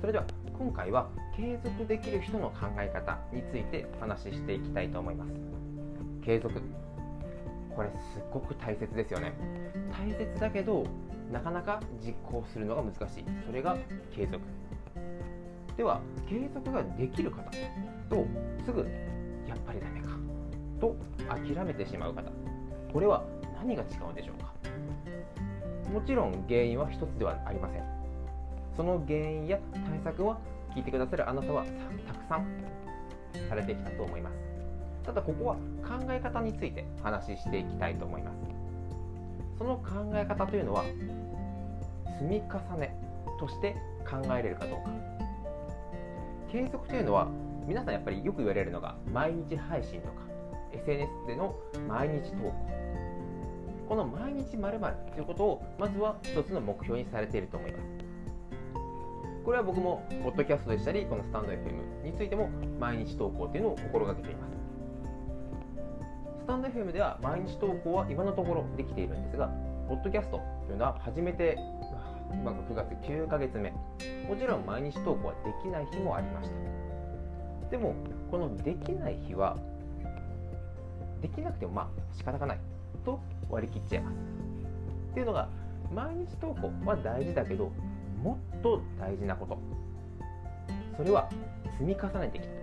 それでは今回は継続できる人の考え方についてお話ししていきたいと思います。継続。これすっごく大切ですよね。大切だけどなかなか実行するのが難しい。それが継続。では継続ができる方とすぐやっぱりダメか。と諦めてしまう方。これは何が違うんでしょうか。もちろん原因は一つではありません。その原因や対策は聞いてくださるあなたはたくさんされてきたと思います。ただここは考え方について話していきたいと思います。その考え方というのは積み重ねとして考えれるかどうか。継続というのは皆さんやっぱりよく言われるのが毎日配信とか SNS での毎日投稿。この毎日まるということをまずは一つの目標にされていると思います。これは僕もポッドキャストでしたりこのスタンド FM についても毎日投稿っていうのを心がけています。スタンド FM では毎日投稿は今のところできているんですがポッドキャストというのは初めて今が9月9ヶ月目。もちろん毎日投稿はできない日もありました。でもこのできない日はできなくてもまあ仕方がない。と割り切っちゃいます。っていうのが毎日投稿は大事だけどもっと大事なこと。それは積み重ねてきた。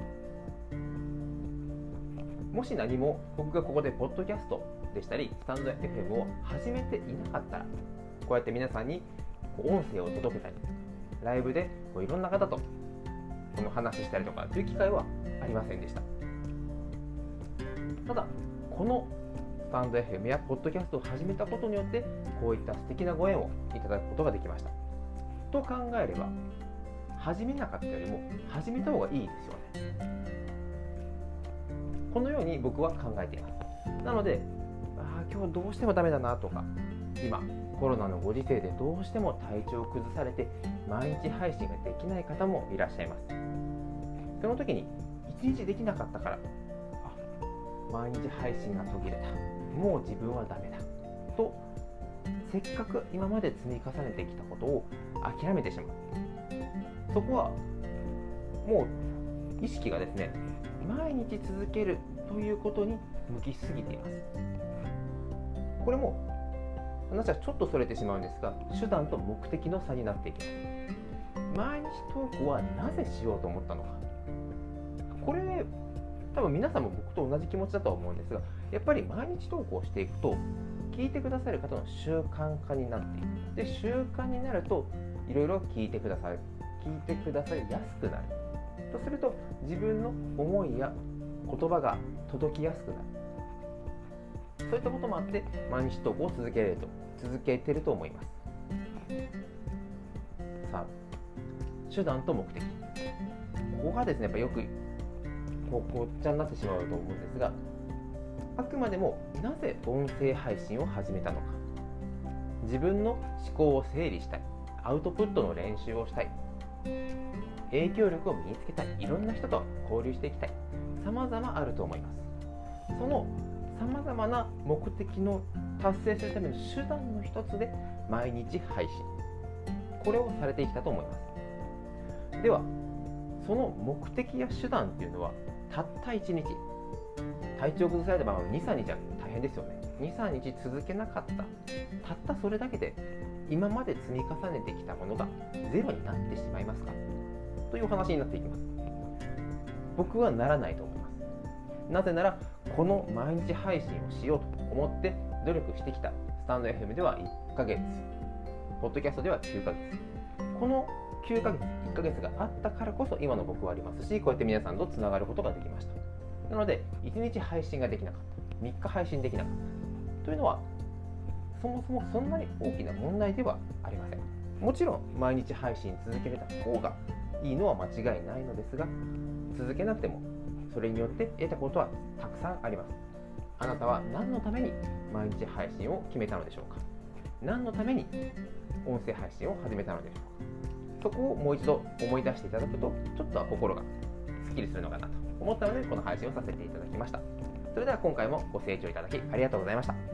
もし何も僕がここでポッドキャストでしたりスタンド FM を始めていなかったらこうやって皆さんに音声を届けたりライブでこういろんな方とこの話したりとかという機会はありませんでした。ただこのスタンド FM やポッドキャストを始めたことによってこういった素敵なご縁をいただくことができました。と考えれば始めなかったよりも始めた方がいいですよね。このように僕は考えています。なのであ今日どうしてもダメだなとか今コロナのご時世でどうしても体調を崩されて毎日配信ができない方もいらっしゃいます。その時に1日できなかったからあ毎日配信が途切れた。もう自分はダメだ。とせっかく今まで積み重ねてきたことを諦めてしまうそこはもう意識がですね毎日続けるということに向きすぎています。これも話はちょっとそれてしまうんですが手段と目的の差になっていきます。毎日投稿はなぜしようと思ったのか。これ多分皆さんも僕と同じ気持ちだとは思うんですがやっぱり毎日投稿していくと聞いてくださる方の習慣化になっていく。で習慣になるといろいろ聞いてくださる聞いてくださりやすくなる。とすると自分の思いや言葉が届きやすくなる。そういったこともあって毎日投稿を続けると続けてると思います。さあ手段と目的。ここがですねやっぱよくこうごっちゃになってしまうと思うんですがあくまでもなぜ音声配信を始めたのか。自分の思考を整理したい。アウトプットの練習をしたい。影響力を身につけたい。いろんな人と交流していきたい。様々あると思います。その様々な目的の達成するための手段の一つで毎日配信。これをされてきたと思います。ではその目的や手段っていうのはたった1日。体調崩された場合23日は大変ですよね。23日続けなかった。たったそれだけで今まで積み重ねてきたものがゼロになってしまいますか？という話になっていきます。僕はならないと思います。なぜならこの毎日配信をしようと思って努力してきたスタンド FM では1ヶ月。ポッドキャストでは9ヶ月。この9ヶ月1ヶ月があったからこそ今の僕はありますしこうやって皆さんとつながることができました。なので1日配信ができなかった。3日配信できなかったというのはそもそもそんなに大きな問題ではありません。もちろん毎日配信続けれた方がいいのは間違いないのですが続けなくてもそれによって得たことはたくさんあります。あなたは何のために毎日配信を決めたのでしょうか？何のために音声配信を始めたのでしょうか？そこをもう一度思い出していただくとちょっとは心がすっきりするのかなと。思ったのでこの配信をさせていただきました。それでは今回もご清聴いただきありがとうございました。